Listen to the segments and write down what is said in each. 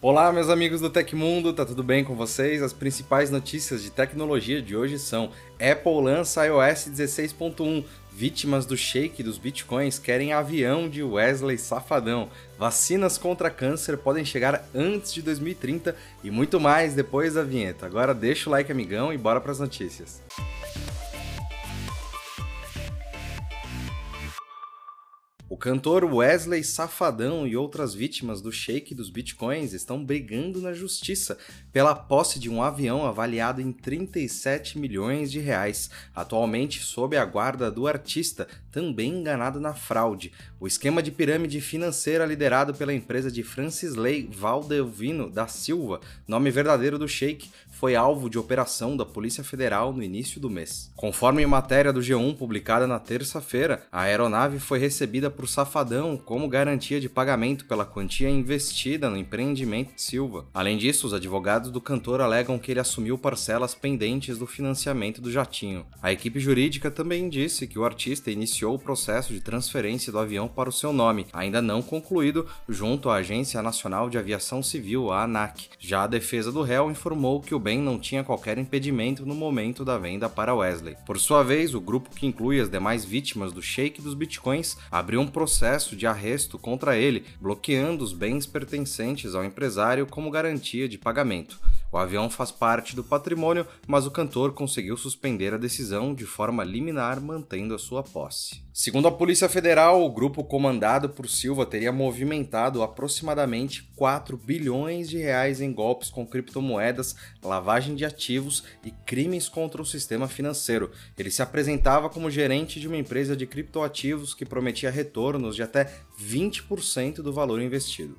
Olá, meus amigos do Tecmundo, tá tudo bem com vocês? As principais notícias de tecnologia de hoje são: Apple lança iOS 16.1, vítimas do shake dos bitcoins querem avião de Wesley Safadão, vacinas contra câncer podem chegar antes de 2030 e muito mais depois da vinheta. Agora deixa o like, amigão, e bora para as notícias. O cantor Wesley Safadão e outras vítimas do shake dos bitcoins estão brigando na justiça pela posse de um avião avaliado em 37 milhões de reais, atualmente sob a guarda do artista, também enganado na fraude. O esquema de pirâmide financeira liderado pela empresa de Francis Lay Valdelvino da Silva, nome verdadeiro do shake, foi alvo de operação da Polícia Federal no início do mês. Conforme matéria do G1 publicada na terça-feira, a aeronave foi recebida por Safadão como garantia de pagamento pela quantia investida no empreendimento de Silva. Além disso, os advogados do cantor alegam que ele assumiu parcelas pendentes do financiamento do jatinho. A equipe jurídica também disse que o artista iniciou o processo de transferência do avião para o seu nome, ainda não concluído, junto à Agência Nacional de Aviação Civil, a ANAC. Já a defesa do réu informou que o bem não tinha qualquer impedimento no momento da venda para Wesley. Por sua vez, o grupo que inclui as demais vítimas do shake dos bitcoins abriu um processo de arresto contra ele, bloqueando os bens pertencentes ao empresário como garantia de pagamento. O avião faz parte do patrimônio, mas o cantor conseguiu suspender a decisão de forma liminar, mantendo a sua posse. Segundo a Polícia Federal, o grupo comandado por Silva teria movimentado aproximadamente 4 bilhões de reais em golpes com criptomoedas, lavagem de ativos e crimes contra o sistema financeiro. Ele se apresentava como gerente de uma empresa de criptoativos que prometia retornos de até 20% do valor investido.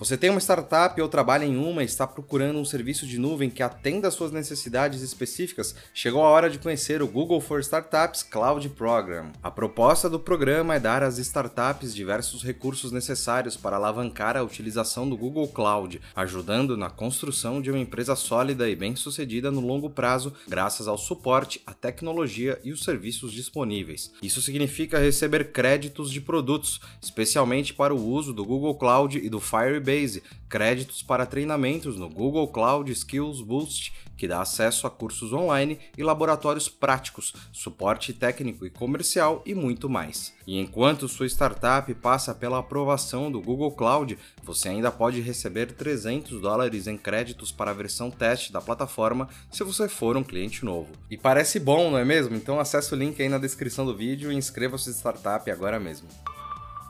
Você tem uma startup ou trabalha em uma e está procurando um serviço de nuvem que atenda às suas necessidades específicas? Chegou a hora de conhecer o Google for Startups Cloud Program. A proposta do programa é dar às startups diversos recursos necessários para alavancar a utilização do Google Cloud, ajudando na construção de uma empresa sólida e bem-sucedida no longo prazo, graças ao suporte, à tecnologia e os serviços disponíveis. Isso significa receber créditos de produtos, especialmente para o uso do Google Cloud e do Firebase Créditos para treinamentos no Google Cloud Skills Boost, que dá acesso a cursos online e laboratórios práticos, suporte técnico e comercial e muito mais. E enquanto sua startup passa pela aprovação do Google Cloud, você ainda pode receber 300 dólares em créditos para a versão teste da plataforma se você for um cliente novo. E parece bom, não é mesmo? Então acesse o link aí na descrição do vídeo e inscreva sua startup agora mesmo.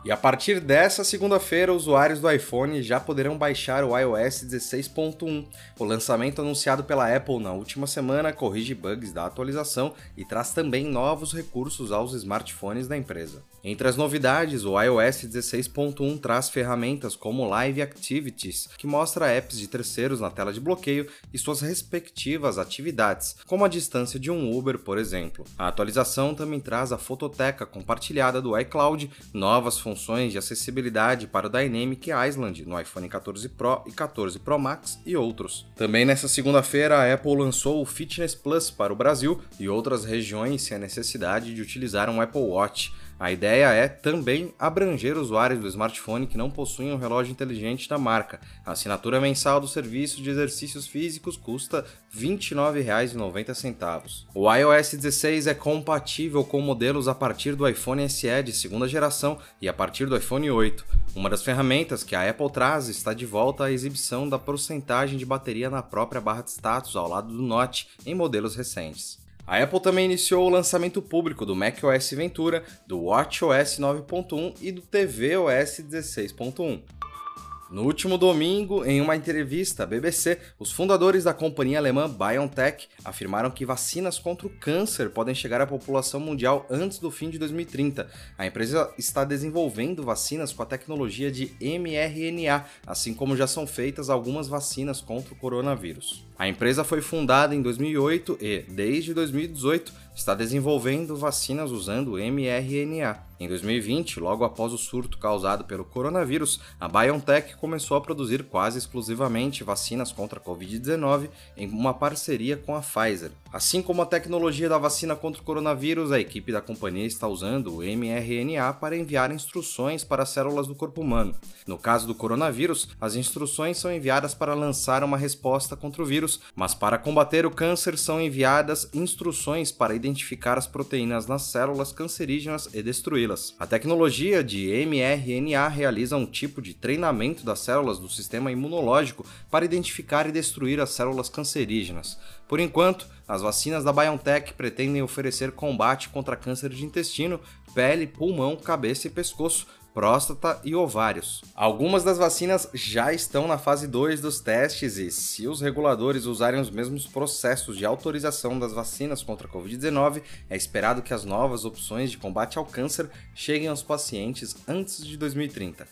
E a partir dessa segunda-feira, usuários do iPhone já poderão baixar o iOS 16.1. O lançamento anunciado pela Apple na última semana corrige bugs da atualização e traz também novos recursos aos smartphones da empresa. Entre as novidades, o iOS 16.1 traz ferramentas como Live Activities, que mostra apps de terceiros na tela de bloqueio e suas respectivas atividades, como a distância de um Uber, por exemplo. A atualização também traz a fototeca compartilhada do iCloud, novas funções de acessibilidade para o Dynamic Island no iPhone 14 Pro e 14 Pro Max e outros. Também nesta segunda-feira, a Apple lançou o Fitness Plus para o Brasil e outras regiões sem a necessidade de utilizar um Apple Watch. A ideia é também abranger usuários do smartphone que não possuem um relógio inteligente da marca. A assinatura mensal do serviço de exercícios físicos custa R$ 29,90. O iOS 16 é compatível com modelos a partir do iPhone SE de segunda geração e a partir do iPhone 8. Uma das ferramentas que a Apple traz está de volta à exibição da porcentagem de bateria na própria barra de status ao lado do Note em modelos recentes. A Apple também iniciou o lançamento público do macOS Ventura, do watchOS 9.1 e do tvOS 16.1. No último domingo, em uma entrevista à BBC, os fundadores da companhia alemã BioNTech afirmaram que vacinas contra o câncer podem chegar à população mundial antes do fim de 2030. A empresa está desenvolvendo vacinas com a tecnologia de mRNA, assim como já são feitas algumas vacinas contra o coronavírus. A empresa foi fundada em 2008 e, desde 2018, está desenvolvendo vacinas usando mRNA. Em 2020, logo após o surto causado pelo coronavírus, a BioNTech começou a produzir quase exclusivamente vacinas contra a Covid-19 em uma parceria com a Pfizer. Assim como a tecnologia da vacina contra o coronavírus, a equipe da companhia está usando o mRNA para enviar instruções para as células do corpo humano. No caso do coronavírus, as instruções são enviadas para lançar uma resposta contra o vírus, mas para combater o câncer são enviadas instruções para identificar as proteínas nas células cancerígenas e destruí-las. A tecnologia de mRNA realiza um tipo de treinamento das células do sistema imunológico para identificar e destruir as células cancerígenas. Por enquanto, as vacinas da BioNTech pretendem oferecer combate contra câncer de intestino, pele, pulmão, cabeça e pescoço, próstata e ovários. Algumas das vacinas já estão na fase 2 dos testes e, se os reguladores usarem os mesmos processos de autorização das vacinas contra a Covid-19, é esperado que as novas opções de combate ao câncer cheguem aos pacientes antes de 2030.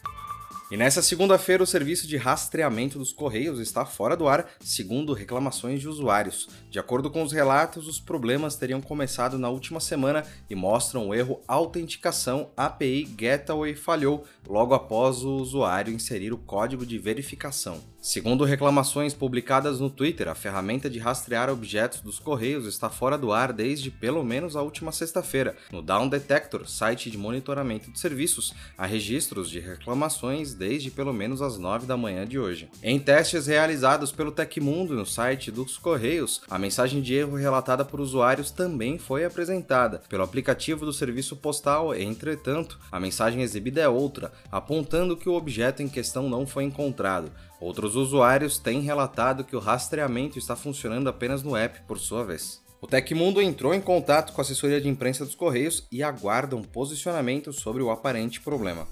E nessa segunda-feira, o serviço de rastreamento dos Correios está fora do ar, segundo reclamações de usuários. De acordo com os relatos, os problemas teriam começado na última semana e mostram o erro autenticação API Gateway falhou logo após o usuário inserir o código de verificação. Segundo reclamações publicadas no Twitter, a ferramenta de rastrear objetos dos Correios está fora do ar desde pelo menos a última sexta-feira. No Down Detector, site de monitoramento de serviços, há registros de reclamações desde pelo menos as 9 da manhã de hoje. Em testes realizados pelo Tecmundo no site dos Correios, a mensagem de erro relatada por usuários também foi apresentada. Pelo aplicativo do serviço postal, entretanto, a mensagem exibida é outra, apontando que o objeto em questão não foi encontrado. Outros usuários têm relatado que o rastreamento está funcionando apenas no app, por sua vez. O Tecmundo entrou em contato com a assessoria de imprensa dos Correios e aguarda um posicionamento sobre o aparente problema.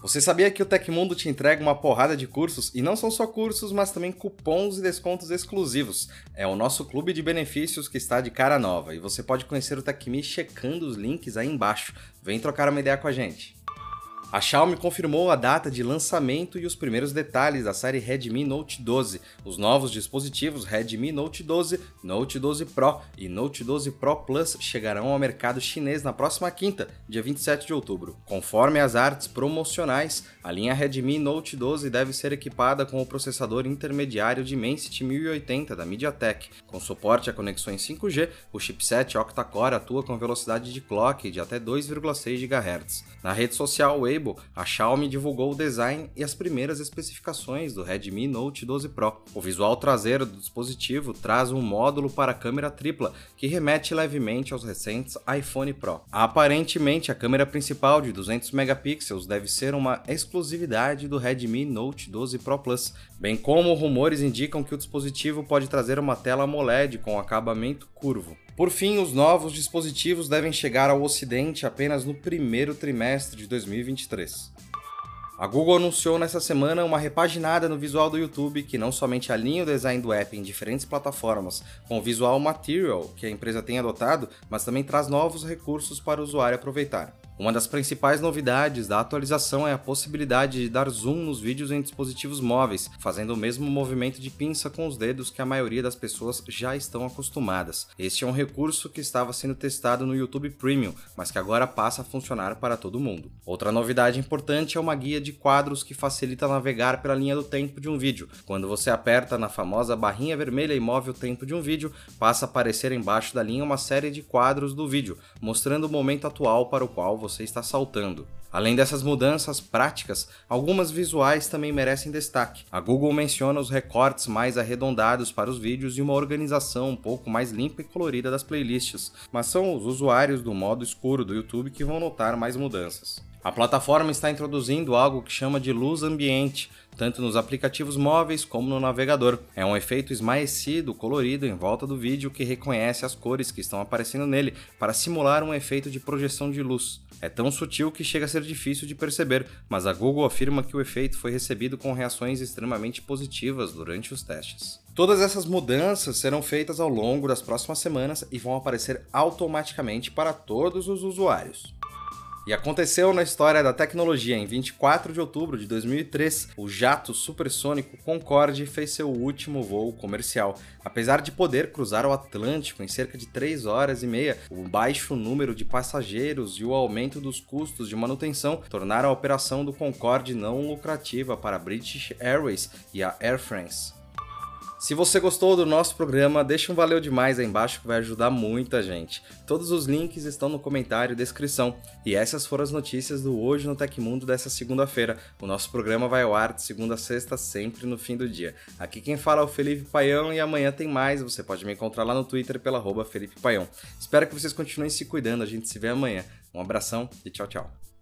Você sabia que o Tecmundo te entrega uma porrada de cursos e não são só cursos, mas também cupons e descontos exclusivos. É o nosso clube de benefícios que está de cara nova e você pode conhecer o Tecmi checando os links aí embaixo. Vem trocar uma ideia com a gente. A Xiaomi confirmou a data de lançamento e os primeiros detalhes da série Redmi Note 12. Os novos dispositivos Redmi Note 12, Note 12 Pro e Note 12 Pro Plus chegarão ao mercado chinês na próxima quinta, dia 27 de outubro. Conforme as artes promocionais, a linha Redmi Note 12 deve ser equipada com o processador intermediário Dimensity 1080 da MediaTek. Com suporte a conexões 5G, o chipset octa-core atua com velocidade de clock de até 2,6 GHz. Na rede social Weibo, a Xiaomi divulgou o design e as primeiras especificações do Redmi Note 12 Pro. O visual traseiro do dispositivo traz um módulo para câmera tripla que remete levemente aos recentes iPhone Pro. Aparentemente, a câmera principal de 200 megapixels deve ser uma exclusividade do Redmi Note 12 Pro Plus, bem como rumores indicam que o dispositivo pode trazer uma tela AMOLED com acabamento curvo. Por fim, os novos dispositivos devem chegar ao Ocidente apenas no primeiro trimestre de 2023. A Google anunciou nessa semana uma repaginada no visual do YouTube que não somente alinha o design do app em diferentes plataformas com o visual Material que a empresa tem adotado, mas também traz novos recursos para o usuário aproveitar. Uma das principais novidades da atualização é a possibilidade de dar zoom nos vídeos em dispositivos móveis, fazendo o mesmo movimento de pinça com os dedos que a maioria das pessoas já estão acostumadas. Este é um recurso que estava sendo testado no YouTube Premium, mas que agora passa a funcionar para todo mundo. Outra novidade importante é uma guia de quadros que facilita navegar pela linha do tempo de um vídeo. Quando você aperta na famosa barrinha vermelha e move o tempo de um vídeo, passa a aparecer embaixo da linha uma série de quadros do vídeo, mostrando o momento atual para o qual você está saltando. Além dessas mudanças práticas, algumas visuais também merecem destaque. A Google menciona os recortes mais arredondados para os vídeos e uma organização um pouco mais limpa e colorida das playlists, mas são os usuários do modo escuro do YouTube que vão notar mais mudanças. A plataforma está introduzindo algo que chama de luz ambiente, tanto nos aplicativos móveis como no navegador. É um efeito esmaecido, colorido em volta do vídeo que reconhece as cores que estão aparecendo nele para simular um efeito de projeção de luz. É tão sutil que chega a ser difícil de perceber, mas a Google afirma que o efeito foi recebido com reações extremamente positivas durante os testes. Todas essas mudanças serão feitas ao longo das próximas semanas e vão aparecer automaticamente para todos os usuários. E aconteceu na história da tecnologia. Em 24 de outubro de 2003, o jato supersônico Concorde fez seu último voo comercial. Apesar de poder cruzar o Atlântico em cerca de 3 horas e meia, o baixo número de passageiros e o aumento dos custos de manutenção tornaram a operação do Concorde não lucrativa para a British Airways e a Air France. Se você gostou do nosso programa, deixa um valeu demais aí embaixo que vai ajudar muita gente. Todos os links estão no comentário e descrição. E essas foram as notícias do Hoje no Tecmundo dessa segunda-feira. O nosso programa vai ao ar de segunda a sexta, sempre no fim do dia. Aqui quem fala é o Felipe Paião e amanhã tem mais. Você pode me encontrar lá no Twitter pela arroba Felipe Paião. Espero que vocês continuem se cuidando. A gente se vê amanhã. Um abração e tchau, tchau.